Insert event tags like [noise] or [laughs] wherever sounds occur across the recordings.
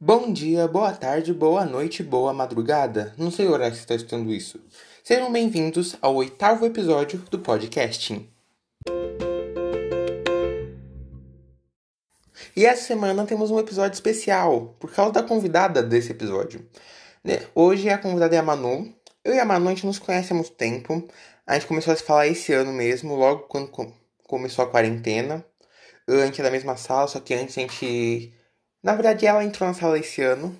Bom dia, boa tarde, boa noite, boa madrugada. Não sei o horário que você está escutando isso. Sejam bem-vindos ao oitavo episódio do podcasting. E essa semana temos um episódio especial, por causa da convidada desse episódio. Né, hoje a convidada é a Manu. Eu e a Manu a gente nos conhece há muito tempo. A gente começou a se falar esse ano mesmo, logo quando começou a quarentena. Antes da mesma sala, só que antes a gente na verdade, ela entrou na sala esse ano.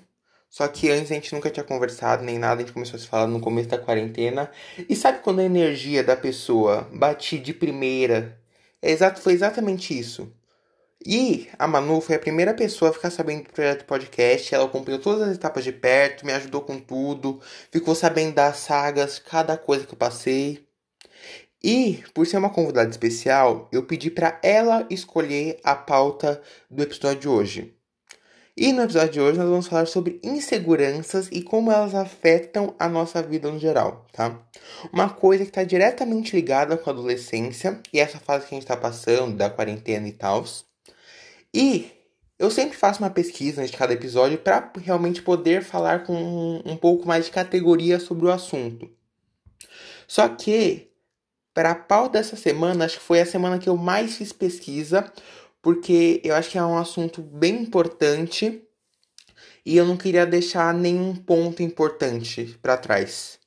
Só que antes a gente nunca tinha conversado nem nada, a gente começou a se falar no começo da quarentena. E sabe quando a energia da pessoa bate de primeira? É exato, foi exatamente isso. E a Manu foi a primeira pessoa a ficar sabendo do projeto podcast. Ela acompanhou todas as etapas de perto, me ajudou com tudo, ficou sabendo das sagas, cada coisa que eu passei. E, por ser uma convidada especial, eu pedi para ela escolher a pauta do episódio de hoje. E no episódio de hoje nós vamos falar sobre inseguranças e como elas afetam a nossa vida no geral, tá? Uma coisa que está diretamente ligada com a adolescência e essa fase que a gente está passando, da quarentena e tal. E eu sempre faço uma pesquisa de cada episódio para realmente poder falar com um, um pouco mais de categoria sobre o assunto. Só que, para a pauta dessa semana, acho que foi a semana que eu mais fiz pesquisa, porque eu acho que é um assunto bem importante e eu não queria deixar nenhum ponto importante para trás.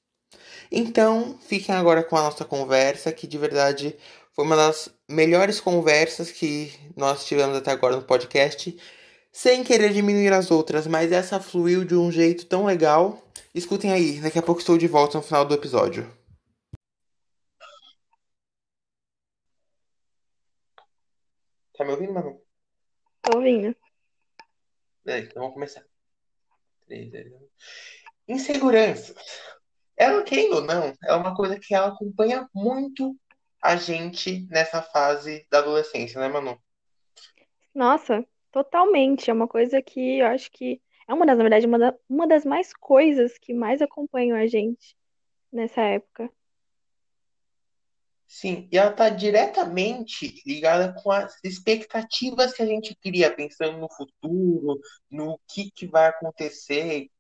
Então, fiquem agora com a nossa conversa, que de verdade foi uma das melhores conversas que nós tivemos até agora no podcast, sem querer diminuir as outras, mas essa fluiu de um jeito tão legal. Escutem aí, daqui a pouco estou de volta no final do episódio. Tá me ouvindo, Manu? Tô ouvindo. É, então vamos começar. Insegurança. Ela, querendo ou não, é uma coisa que ela acompanha muito a gente nessa fase da adolescência, né, Manu? Nossa, totalmente. É uma coisa que eu acho que é uma das, na verdade, uma, da, uma das mais coisas que mais acompanham a gente nessa época. Sim, e ela está diretamente ligada com as expectativas que a gente cria, pensando no futuro, no que, que vai acontecer.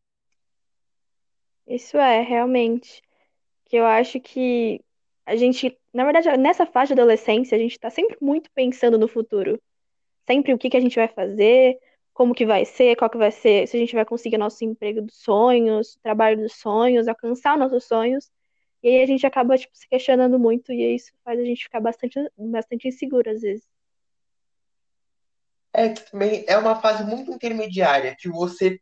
Isso é, realmente. Que eu acho que a gente, na verdade, nessa fase de adolescência, a gente está sempre muito pensando no futuro. Sempre o que que a gente vai fazer, como que vai ser, qual que vai ser, se a gente vai conseguir nosso emprego dos sonhos, trabalho dos sonhos, alcançar nossos sonhos. E aí a gente acaba, tipo, se questionando muito e isso faz a gente ficar bastante, bastante inseguro às vezes. É que também é uma fase muito intermediária, que você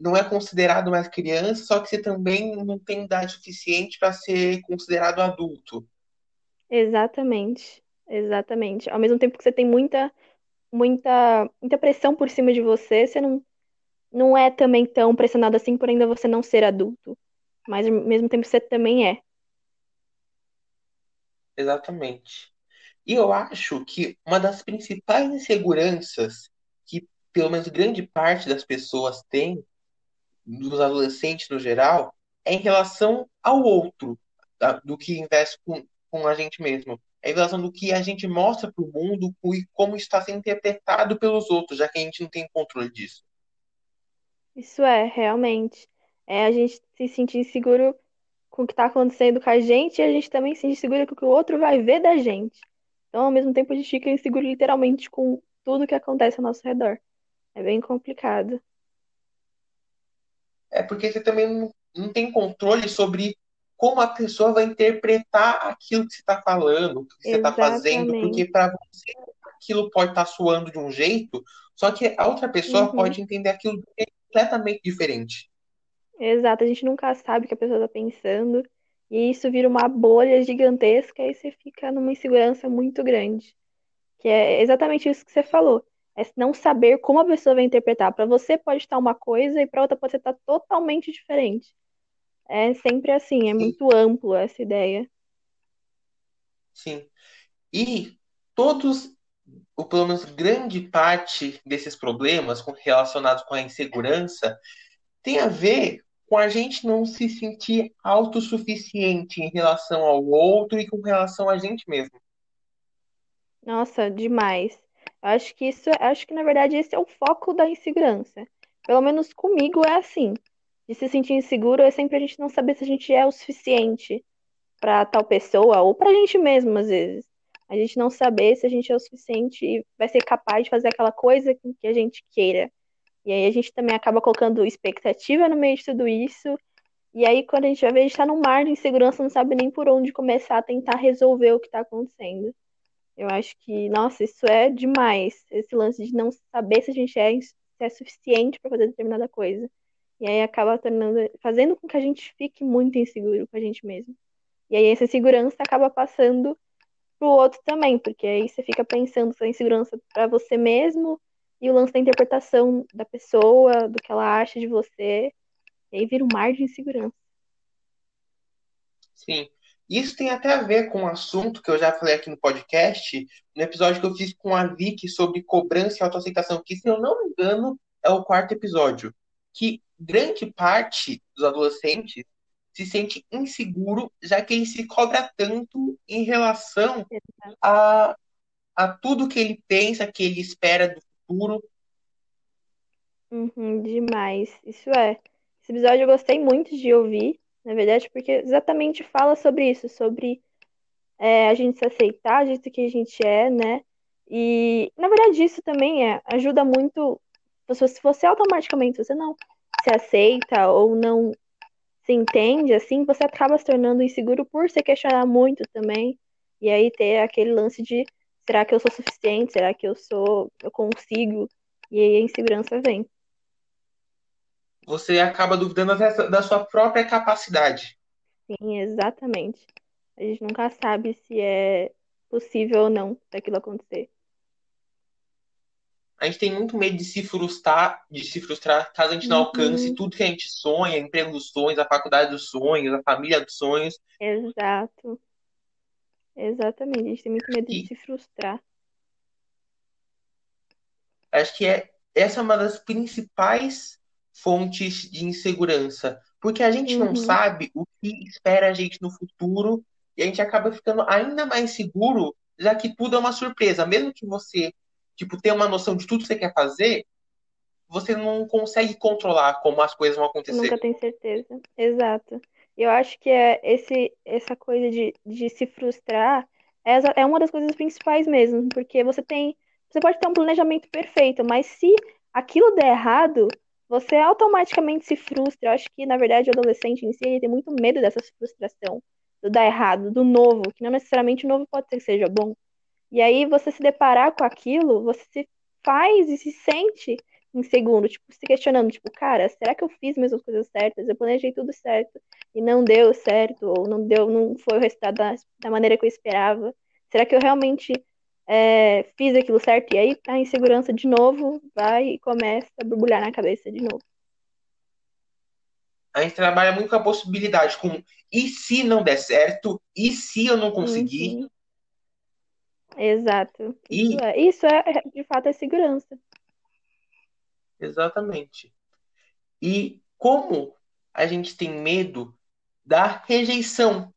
não é considerado mais criança, só que você também não tem idade suficiente para ser considerado adulto. Exatamente, exatamente. Ao mesmo tempo que você tem muita, muita, muita pressão por cima de você, você não, não é também tão pressionado assim por ainda você não ser adulto. Mas ao mesmo tempo você também é. Exatamente. E eu acho que uma das principais inseguranças que, pelo menos, grande parte das pessoas tem, dos adolescentes no geral, é em relação ao outro, do que investe com, com a gente mesmo. É em relação do que a gente mostra para o mundo e como está sendo interpretado pelos outros, já que a gente não tem controle disso. Isso é, realmente. É a gente se sentir inseguro com o que está acontecendo com a gente e a gente também se insegura com o que o outro vai ver da gente. Então, ao mesmo tempo, a gente fica inseguro literalmente com tudo que acontece ao nosso redor. É bem complicado. É porque você também não, não tem controle sobre como a pessoa vai interpretar aquilo que você está falando, o que você está fazendo, porque para você aquilo pode estar tá soando de um jeito, só que a outra pessoa uhum. pode entender aquilo completamente diferente. Exato, a gente nunca sabe o que a pessoa está pensando. E isso vira uma bolha gigantesca e você fica numa insegurança muito grande. Que é exatamente isso que você falou. É não saber como a pessoa vai interpretar. Para você pode estar uma coisa e para outra pode estar totalmente diferente. É sempre assim, é Sim. muito amplo essa ideia. Sim. E todos, ou pelo menos grande parte desses problemas relacionados com a insegurança tem a ver com a gente não se sentir autossuficiente em relação ao outro e com relação a gente mesmo. Nossa, demais. Acho que isso, acho que na verdade esse é o foco da insegurança. Pelo menos comigo é assim. De se sentir inseguro é sempre a gente não saber se a gente é o suficiente para tal pessoa ou pra gente mesmo, às vezes. A gente não saber se a gente é o suficiente e vai ser capaz de fazer aquela coisa que a gente queira. E aí a gente também acaba colocando expectativa no meio de tudo isso. E aí, quando a gente vai ver, a gente tá num mar de insegurança, não sabe nem por onde começar a tentar resolver o que tá acontecendo. Eu acho que, nossa, isso é demais. Esse lance de não saber se a gente é, se é suficiente para fazer determinada coisa. E aí acaba tornando, fazendo com que a gente fique muito inseguro com a gente mesmo. E aí essa insegurança acaba passando pro outro também, porque aí você fica pensando sua insegurança para você mesmo e o lance da interpretação da pessoa, do que ela acha de você. E aí vira um mar de insegurança. Sim. Isso tem até a ver com um assunto que eu já falei aqui no podcast, no episódio que eu fiz com a Vicky sobre cobrança e autoaceitação, que, se eu não me engano, é o quarto episódio. Que grande parte dos adolescentes se sente inseguro, já que ele se cobra tanto em relação a, a tudo que ele pensa, que ele espera do futuro. Uhum, demais. Isso é. Esse episódio eu gostei muito de ouvir, na verdade, porque exatamente fala sobre isso, sobre é, a gente se aceitar do jeito que a gente é, né? E, na verdade, isso também é, ajuda muito. Se você automaticamente, você não se aceita ou não se entende, assim, você acaba se tornando inseguro por se questionar muito também. E aí ter aquele lance de será que eu sou suficiente? Será que eu sou, eu consigo? E aí a insegurança vem você acaba duvidando da sua própria capacidade. Sim, exatamente. A gente nunca sabe se é possível ou não daquilo acontecer. A gente tem muito medo de se frustrar, de se frustrar caso a gente não uhum. alcance tudo que a gente sonha, emprego dos sonhos, a faculdade dos sonhos, a família dos sonhos. Exato. Exatamente. A gente tem muito medo e... de se frustrar. Acho que é, essa é uma das principais fontes de insegurança. Porque a gente uhum. não sabe o que espera a gente no futuro e a gente acaba ficando ainda mais seguro, já que tudo é uma surpresa. Mesmo que você, tipo, tenha uma noção de tudo que você quer fazer, você não consegue controlar como as coisas vão acontecer. Nunca tem certeza. Exato. Eu acho que é esse, essa coisa de, de se frustrar é, é uma das coisas principais mesmo, porque você tem. Você pode ter um planejamento perfeito, mas se aquilo der errado, você automaticamente se frustra. Eu acho que, na verdade, o adolescente em si ele tem muito medo dessa frustração, do dar errado, do novo, que não necessariamente o novo pode ser que seja bom. E aí, você se deparar com aquilo, você se faz e se sente inseguro, tipo, se questionando, tipo, cara, será que eu fiz mesmo as coisas certas? Eu planejei tudo certo e não deu certo, ou não deu, não foi o resultado da, da maneira que eu esperava. Será que eu realmente é, fiz aquilo certo, e aí a insegurança de novo vai e começa a borbulhar na cabeça de novo. A gente trabalha muito com a possibilidade, com e se não der certo, e se eu não conseguir. Uhum. Exato. E... Isso, é, isso é, de fato, é segurança. Exatamente. E como a gente tem medo da rejeição?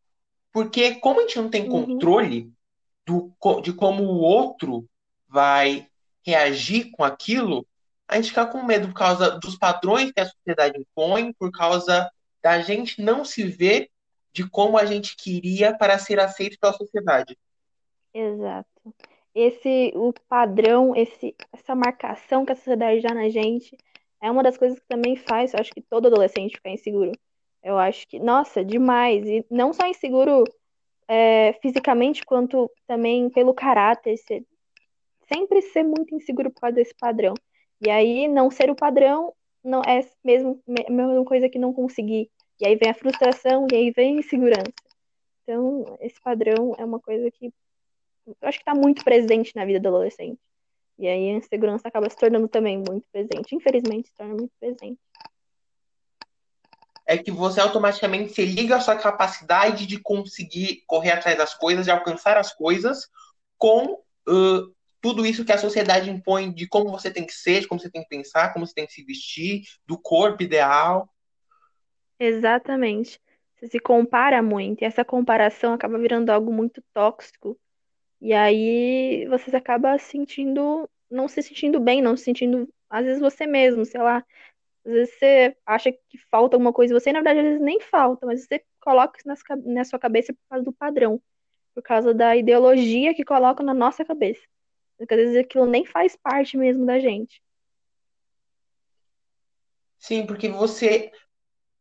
Porque como a gente não tem uhum. controle, do, de como o outro vai reagir com aquilo, a gente fica com medo por causa dos padrões que a sociedade impõe, por causa da gente não se ver de como a gente queria para ser aceito pela sociedade. Exato. Esse o padrão, esse essa marcação que a sociedade dá na gente é uma das coisas que também faz, eu acho que todo adolescente ficar inseguro. Eu acho que, nossa, demais. E não só inseguro é, fisicamente quanto também pelo caráter, sempre ser muito inseguro por causa desse padrão. E aí não ser o padrão não é mesmo a mesma coisa que não conseguir. E aí vem a frustração e aí vem a insegurança. Então, esse padrão é uma coisa que eu acho que está muito presente na vida do adolescente. E aí a insegurança acaba se tornando também muito presente. Infelizmente, se torna muito presente é que você automaticamente se liga à sua capacidade de conseguir correr atrás das coisas, de alcançar as coisas, com uh, tudo isso que a sociedade impõe de como você tem que ser, de como você tem que pensar, como você tem que se vestir, do corpo ideal. Exatamente. Você se compara muito, e essa comparação acaba virando algo muito tóxico. E aí você acaba sentindo, não se sentindo bem, não se sentindo, às vezes você mesmo, sei lá, Às vezes você acha que falta alguma coisa em você, e na verdade, às vezes nem falta, mas você coloca isso na sua cabeça por causa do padrão, por causa da ideologia que colocam na nossa cabeça. Porque às vezes aquilo nem faz parte mesmo da gente. Sim, porque você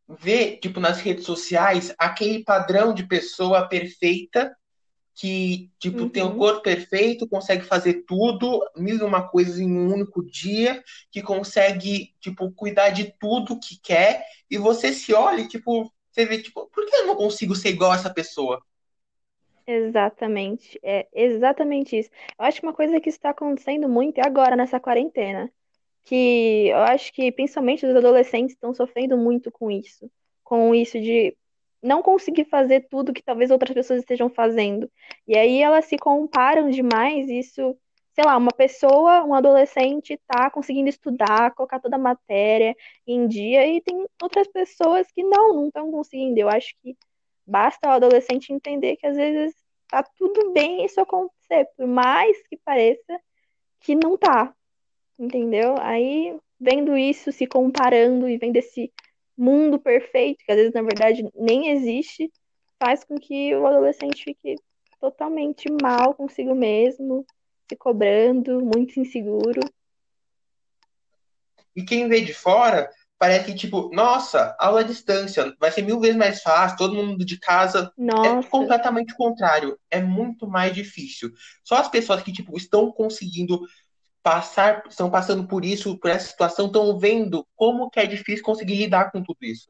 vê, tipo, nas redes sociais, aquele padrão de pessoa perfeita que, tipo, uhum. tem o corpo perfeito, consegue fazer tudo, mil e uma coisas em um único dia, que consegue, tipo, cuidar de tudo que quer, e você se olha e, tipo, você vê, tipo, por que eu não consigo ser igual a essa pessoa? Exatamente, é exatamente isso. Eu acho que uma coisa que está acontecendo muito é agora, nessa quarentena, que eu acho que principalmente os adolescentes estão sofrendo muito com isso, com isso de não conseguir fazer tudo que talvez outras pessoas estejam fazendo. E aí elas se comparam demais, isso, sei lá, uma pessoa, um adolescente tá conseguindo estudar, colocar toda a matéria em dia e tem outras pessoas que não, não estão conseguindo. Eu acho que basta o adolescente entender que às vezes tá tudo bem isso acontecer, por mais que pareça que não tá. Entendeu? Aí vendo isso, se comparando e vendo esse mundo perfeito, que às vezes na verdade nem existe, faz com que o adolescente fique totalmente mal consigo mesmo, se cobrando, muito inseguro. E quem vê de fora, parece que, tipo, nossa, aula à distância, vai ser mil vezes mais fácil, todo mundo de casa. É nossa. É completamente o contrário. É muito mais difícil. Só as pessoas que, tipo, estão conseguindo passar, estão passando por isso, por essa situação, estão vendo como que é difícil conseguir lidar com tudo isso.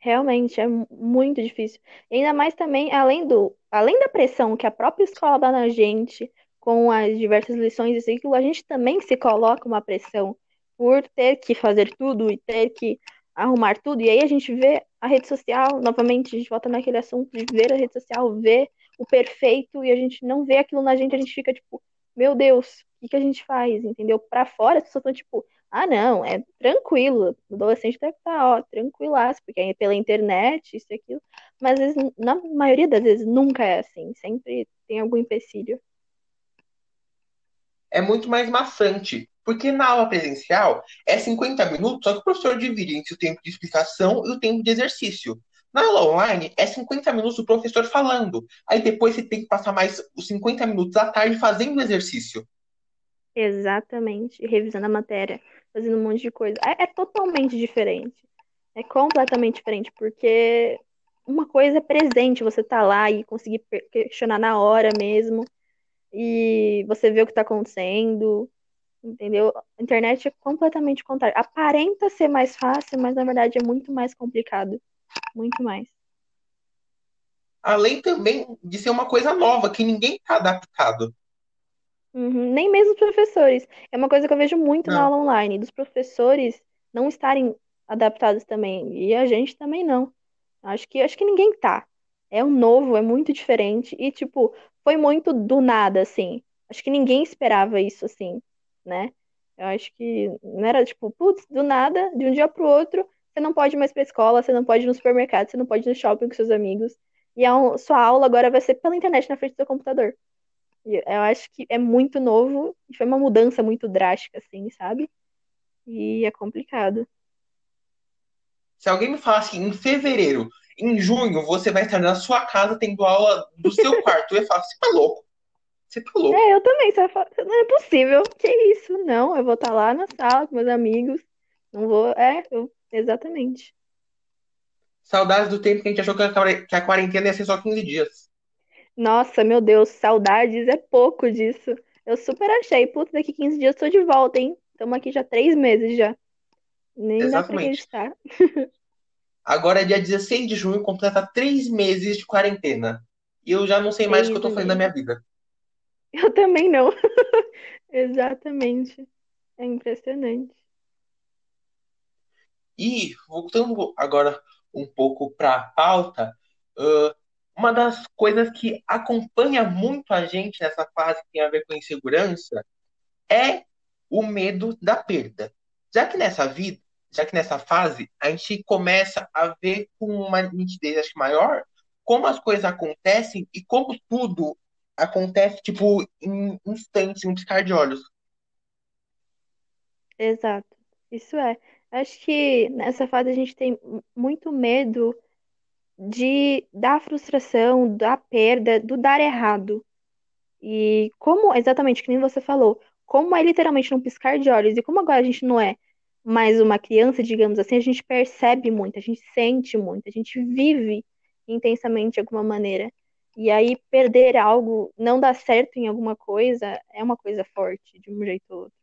Realmente, é muito difícil. Ainda mais também, além do, além da pressão que a própria escola dá na gente, com as diversas lições e ciclo, a gente também se coloca uma pressão por ter que fazer tudo e ter que arrumar tudo. E aí a gente vê a rede social, novamente, a gente volta naquele assunto de ver a rede social, ver o perfeito, e a gente não vê aquilo na gente, a gente fica tipo, meu Deus, que, que a gente faz, entendeu? Para fora, as pessoas estão tipo, ah, não, é tranquilo, o adolescente deve estar, tá, ó, tranquilaço, porque é pela internet, isso e aquilo. Mas às vezes, na maioria das vezes, nunca é assim, sempre tem algum empecilho. É muito mais maçante, porque na aula presencial é 50 minutos, só que o professor divide entre o tempo de explicação e o tempo de exercício. Na aula online, é 50 minutos do professor falando. Aí depois você tem que passar mais os 50 minutos à tarde fazendo o exercício. Exatamente. Revisando a matéria, fazendo um monte de coisa. É, é totalmente diferente. É completamente diferente, porque uma coisa é presente, você tá lá e conseguir questionar na hora mesmo. E você vê o que tá acontecendo. Entendeu? A internet é completamente contrário. Aparenta ser mais fácil, mas na verdade é muito mais complicado. Muito mais. Além também de ser uma coisa nova, que ninguém tá adaptado. Uhum, Nem mesmo os professores. É uma coisa que eu vejo muito na aula online, dos professores não estarem adaptados também. E a gente também não. Acho que, acho que ninguém tá. É um novo, é muito diferente. E, tipo, foi muito do nada, assim. Acho que ninguém esperava isso, assim, né? Eu acho que não era, tipo, putz, do nada, de um dia pro outro, você não pode ir mais pra escola, você não pode ir no supermercado, você não pode ir no shopping com seus amigos. E a sua aula agora vai ser pela internet na frente do seu computador. Eu acho que é muito novo e foi uma mudança muito drástica, assim, sabe? E é complicado. Se alguém me falasse que em fevereiro, em junho, você vai estar na sua casa tendo aula do seu [laughs] quarto, eu ia falar, você tá louco. Você tá louco. É, eu também. Você vai falar, não é possível. Que isso? Não, eu vou estar lá na sala com meus amigos. Não vou. É, eu... exatamente. Saudades do tempo que a gente achou que a quarentena ia ser só 15 dias. Nossa, meu Deus, saudades é pouco disso. Eu super achei. Putz, daqui 15 dias eu tô de volta, hein? Estamos aqui já três meses já. Nem Exatamente. dá pra acreditar. [laughs] Agora é dia 16 de junho, completa três meses de quarentena. E eu já não sei mais o que eu tô fazendo da minha vida. [laughs] Eu também não. [laughs] Exatamente. É impressionante. E, voltando agora um pouco para a pauta, uma das coisas que acompanha muito a gente nessa fase que tem a ver com insegurança é o medo da perda. Já que nessa vida, já que nessa fase, a gente começa a ver com uma nitidez acho, maior como as coisas acontecem e como tudo acontece, tipo, em instantes, em um piscar de olhos. Exato. Isso é. Acho que nessa fase a gente tem muito medo de da frustração, da perda, do dar errado. E como, exatamente, que nem você falou, como é literalmente num piscar de olhos, e como agora a gente não é mais uma criança, digamos assim, a gente percebe muito, a gente sente muito, a gente vive intensamente de alguma maneira. E aí perder algo, não dar certo em alguma coisa, é uma coisa forte, de um jeito ou outro.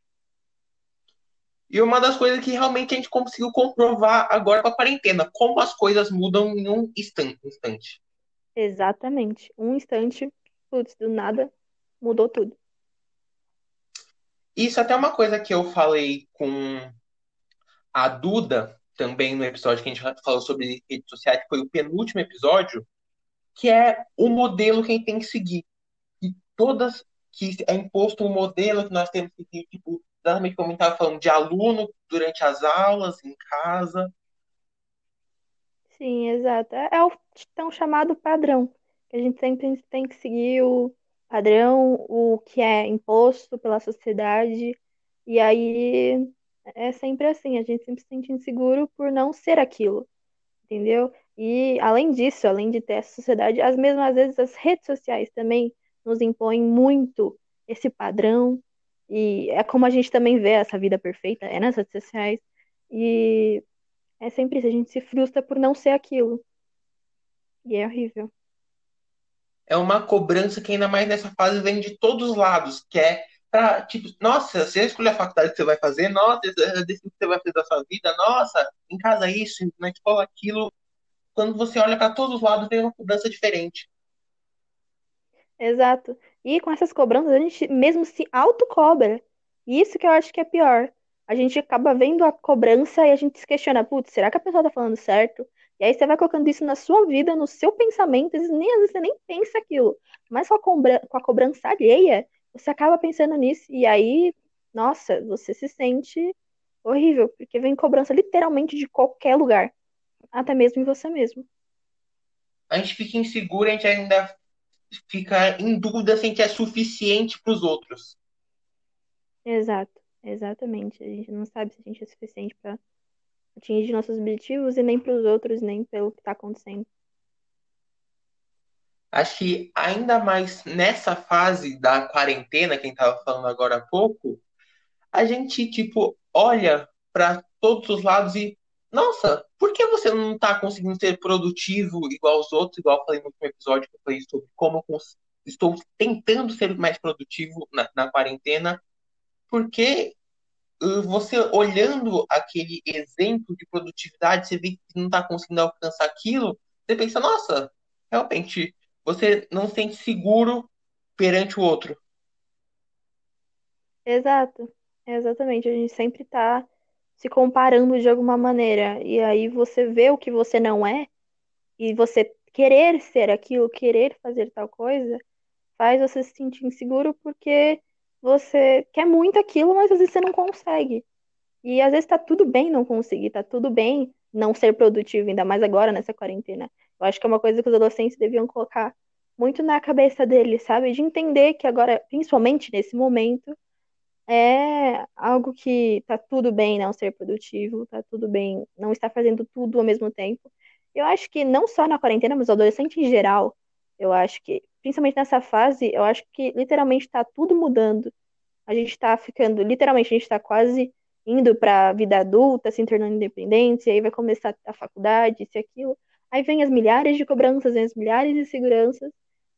E uma das coisas que realmente a gente conseguiu comprovar agora com a quarentena, como as coisas mudam em um instante. Exatamente. Um instante, putz, do nada, mudou tudo. Isso até é uma coisa que eu falei com a Duda, também no episódio que a gente falou sobre redes sociais, que foi o penúltimo episódio, que é o modelo que a gente tem que seguir. E todas que é imposto um modelo que nós temos que seguir, tipo, exatamente como estava falando, de aluno durante as aulas, em casa. Sim, exato. É, é o tão chamado padrão, a gente sempre tem que seguir o padrão, o que é imposto pela sociedade, e aí é sempre assim, a gente sempre se sente inseguro por não ser aquilo, entendeu? E além disso, além de ter essa sociedade, as mesmas vezes as redes sociais também nos impõem muito esse padrão, e é como a gente também vê essa vida perfeita, é nas redes sociais, e é sempre isso, a gente se frustra por não ser aquilo. E é horrível é uma cobrança que ainda mais nessa fase vem de todos os lados, que é para tipo, nossa, você escolher a faculdade que você vai fazer, nossa, decide o que você vai fazer da sua vida, nossa, em casa isso, na escola aquilo. Quando você olha para todos os lados, tem uma cobrança diferente. Exato. E com essas cobranças, a gente mesmo se autocobra. Isso que eu acho que é pior. A gente acaba vendo a cobrança e a gente se questiona, putz, será que a pessoa tá falando certo? E aí você vai colocando isso na sua vida, no seu pensamento, e nem, às vezes você nem pensa aquilo. Mas com a, cobra, com a cobrança alheia, você acaba pensando nisso. E aí, nossa, você se sente horrível, porque vem cobrança literalmente de qualquer lugar. Até mesmo em você mesmo. A gente fica inseguro, a gente ainda fica em dúvida se a gente é suficiente para os outros. Exato, exatamente. A gente não sabe se a gente é suficiente para atingir nossos objetivos e nem para os outros, nem pelo que está acontecendo. Acho que ainda mais nessa fase da quarentena, quem estava falando agora há pouco, a gente, tipo, olha para todos os lados e, nossa, por que você não está conseguindo ser produtivo igual aos outros? Igual eu falei no último episódio que eu falei sobre como eu estou tentando ser mais produtivo na, na quarentena. Porque você olhando aquele exemplo de produtividade, você vê que não está conseguindo alcançar aquilo, você pensa, nossa, realmente, você não se sente seguro perante o outro. Exato, exatamente. A gente sempre está se comparando de alguma maneira. E aí você vê o que você não é, e você querer ser aquilo, querer fazer tal coisa, faz você se sentir inseguro porque você quer muito aquilo, mas às vezes você não consegue. E às vezes tá tudo bem não conseguir, tá tudo bem não ser produtivo, ainda mais agora nessa quarentena. Eu acho que é uma coisa que os adolescentes deviam colocar muito na cabeça deles, sabe? De entender que agora, principalmente nesse momento, é algo que tá tudo bem não ser produtivo, tá tudo bem não estar fazendo tudo ao mesmo tempo. Eu acho que não só na quarentena, mas o adolescente em geral, eu acho que principalmente nessa fase, eu acho que literalmente está tudo mudando. A gente está ficando, literalmente, a gente está quase indo para a vida adulta, se tornando independente, aí vai começar a faculdade, isso e aquilo. Aí vem as milhares de cobranças, vem as milhares de seguranças,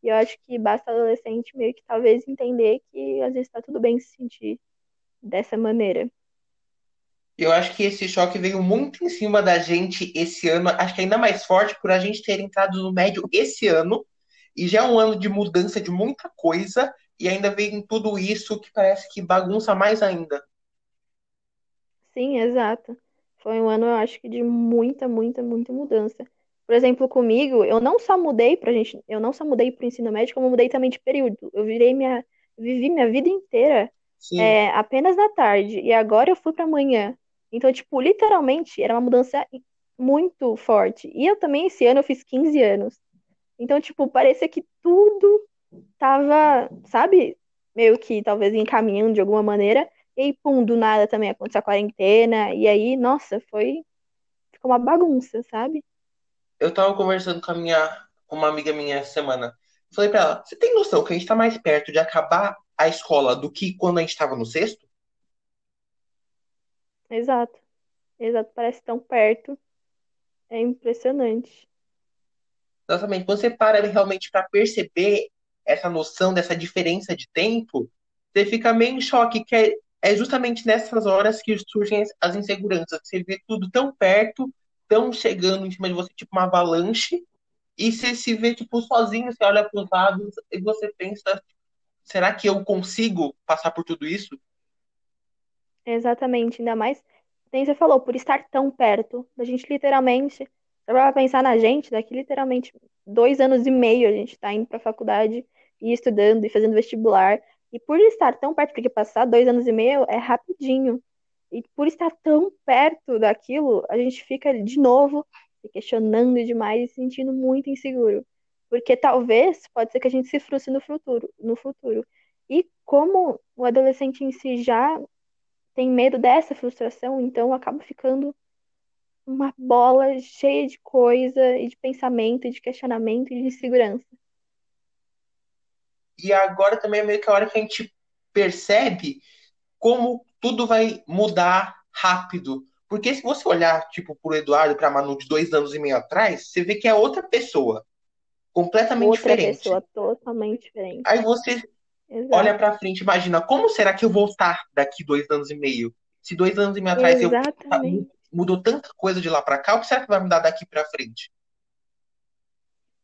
e eu acho que basta adolescente meio que talvez entender que às vezes está tudo bem se sentir dessa maneira. Eu acho que esse choque veio muito em cima da gente esse ano, acho que ainda mais forte por a gente ter entrado no médio esse ano, e já é um ano de mudança de muita coisa, e ainda vem tudo isso que parece que bagunça mais ainda. Sim, exato. Foi um ano, eu acho que de muita, muita, muita mudança. Por exemplo, comigo, eu não só mudei pra gente, eu não só mudei pro ensino médio, como mudei também de período. Eu virei minha, vivi minha vida inteira é, apenas na tarde, e agora eu fui pra manhã. Então, tipo, literalmente, era uma mudança muito forte. E eu também, esse ano, eu fiz 15 anos. Então, tipo, parecia que tudo tava, sabe, meio que talvez encaminhando de alguma maneira. E aí, pum, do nada também aconteceu a quarentena. E aí, nossa, foi. Ficou uma bagunça, sabe? Eu tava conversando com a minha, com uma amiga minha essa semana. Falei pra ela, você tem noção que a gente tá mais perto de acabar a escola do que quando a gente tava no sexto? Exato. Exato, parece tão perto. É impressionante. Exatamente. Quando você para realmente para perceber essa noção dessa diferença de tempo, você fica meio em choque, que é, é justamente nessas horas que surgem as inseguranças. Você vê tudo tão perto, tão chegando em cima de você, tipo uma avalanche, e você se vê, tipo, sozinho, você olha para os lados e você pensa, será que eu consigo passar por tudo isso? Exatamente, ainda mais, nem você falou, por estar tão perto, da gente literalmente, para pensar na gente, daqui literalmente dois anos e meio a gente está indo para a faculdade e estudando e fazendo vestibular, e por estar tão perto, porque passar dois anos e meio é rapidinho, e por estar tão perto daquilo, a gente fica de novo se questionando demais e se sentindo muito inseguro. Porque talvez pode ser que a gente se frustre no futuro, no futuro. E como o adolescente em si já tem medo dessa frustração, então acaba ficando uma bola cheia de coisa e de pensamento, e de questionamento e de insegurança. E agora também é meio que a hora que a gente percebe como tudo vai mudar rápido. Porque se você olhar, tipo, pro Eduardo, pra Manu de dois anos e meio atrás, você vê que é outra pessoa. Completamente outra diferente. pessoa totalmente diferente. Aí você Exato. olha pra frente, imagina, como será que eu vou estar daqui dois anos e meio? Se dois anos e meio atrás Exatamente. eu mudou tanta coisa de lá para cá, o que será que vai mudar daqui para frente?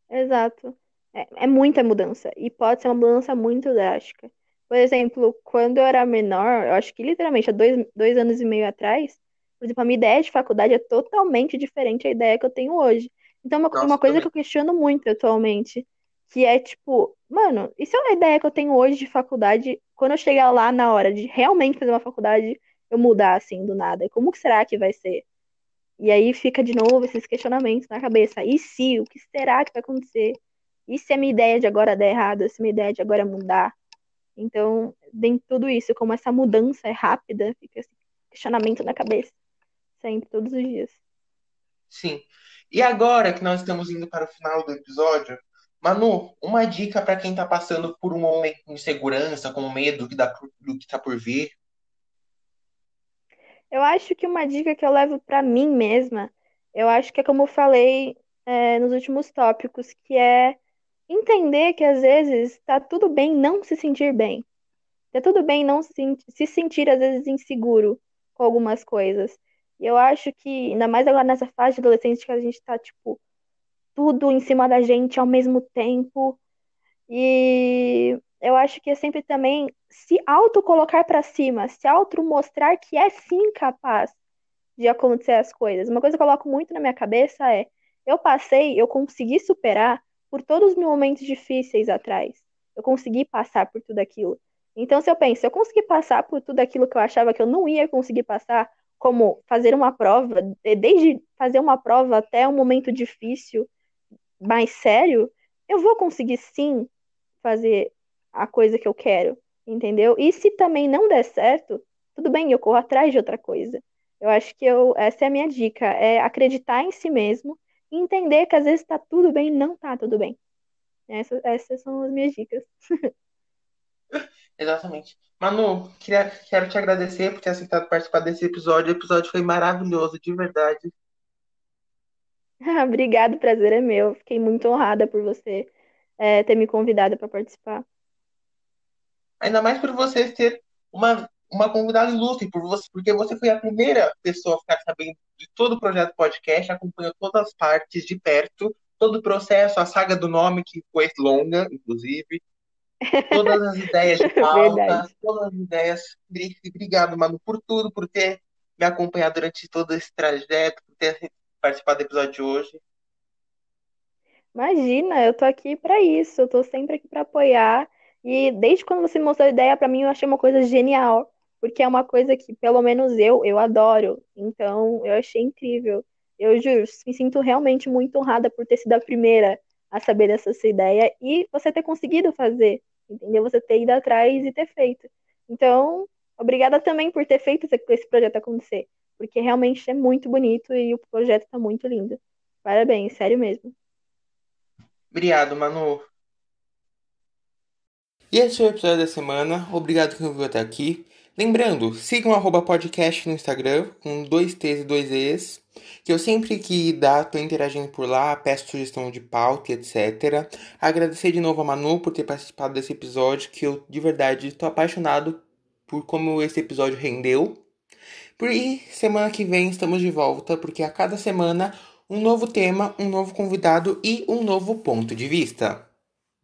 Exato. É, é, muita mudança. E pode ser uma mudança muito drástica. Por exemplo, quando eu era menor, eu acho que literalmente há dois, dois anos e meio atrás, por exemplo, a minha ideia de faculdade é totalmente diferente da ideia que eu tenho hoje. Então, uma, Nossa, uma coisa também. que eu questiono muito atualmente, que é tipo, mano, e se é uma ideia que eu tenho hoje de faculdade, quando eu chegar lá na hora de realmente fazer uma faculdade, eu mudar assim do nada? Como que será que vai ser? E aí fica de novo esses questionamentos na cabeça. E se? O que será que vai acontecer? E se a minha ideia de agora der errado? Se a minha ideia de agora mudar? Então, dentro de tudo isso, como essa mudança é rápida, fica esse questionamento na cabeça. Sempre, todos os dias. Sim. E agora que nós estamos indo para o final do episódio, Manu, uma dica para quem está passando por um momento de insegurança, com medo do que está por vir. Eu acho que uma dica que eu levo para mim mesma, eu acho que é como eu falei é, nos últimos tópicos, que é entender que às vezes está tudo bem não se sentir bem. Tá tudo bem não se, se sentir, às vezes, inseguro com algumas coisas. E eu acho que, ainda mais agora nessa fase de adolescência que a gente tá, tipo, tudo em cima da gente ao mesmo tempo. E eu acho que é sempre também se auto-colocar para cima, se auto-mostrar que é sim capaz de acontecer as coisas. Uma coisa que eu coloco muito na minha cabeça é: eu passei, eu consegui superar por todos os momentos difíceis atrás. Eu consegui passar por tudo aquilo. Então, se eu penso, eu consegui passar por tudo aquilo que eu achava que eu não ia conseguir passar, como fazer uma prova, desde fazer uma prova até um momento difícil, mais sério, eu vou conseguir sim fazer a coisa que eu quero, entendeu? E se também não der certo, tudo bem, eu corro atrás de outra coisa. Eu acho que eu, essa é a minha dica, é acreditar em si mesmo e entender que às vezes tá tudo bem e não tá tudo bem. Essas, essas são as minhas dicas. [laughs] Exatamente. Manu, queria, quero te agradecer por ter aceitado participar desse episódio. O episódio foi maravilhoso, de verdade. [laughs] Obrigado, prazer é meu. Fiquei muito honrada por você é, ter me convidado para participar. Ainda mais por você ter uma, uma convidada ilustre, por você, porque você foi a primeira pessoa a ficar sabendo de todo o projeto podcast, acompanhou todas as partes de perto, todo o processo, a saga do nome, que foi longa, inclusive todas as ideias de [laughs] pauta, todas as ideias. Obrigado, Manu, por tudo, por ter me acompanhado durante todo esse trajeto, por ter participado do episódio de hoje. Imagina, eu tô aqui para isso, eu tô sempre aqui para apoiar. E desde quando você mostrou a ideia para mim, eu achei uma coisa genial, porque é uma coisa que, pelo menos eu, eu adoro. Então, eu achei incrível. Eu juro, me sinto realmente muito honrada por ter sido a primeira a saber dessa sua ideia e você ter conseguido fazer entendeu? Você ter ido atrás e ter feito. Então, Obrigada também por ter feito esse projeto acontecer, porque realmente é muito bonito e o projeto está muito lindo. Parabéns, sério mesmo. Obrigado, Manu. E esse foi o episódio da semana. Obrigado que ouviu até aqui. Lembrando, sigam o podcast no Instagram, com dois T's e dois E's, que eu sempre que dá, tô interagindo por lá, peço sugestão de pauta etc. Agradecer de novo a Manu por ter participado desse episódio, que eu de verdade tô apaixonado por como esse episódio rendeu. E semana que vem estamos de volta, porque a cada semana um novo tema, um novo convidado e um novo ponto de vista.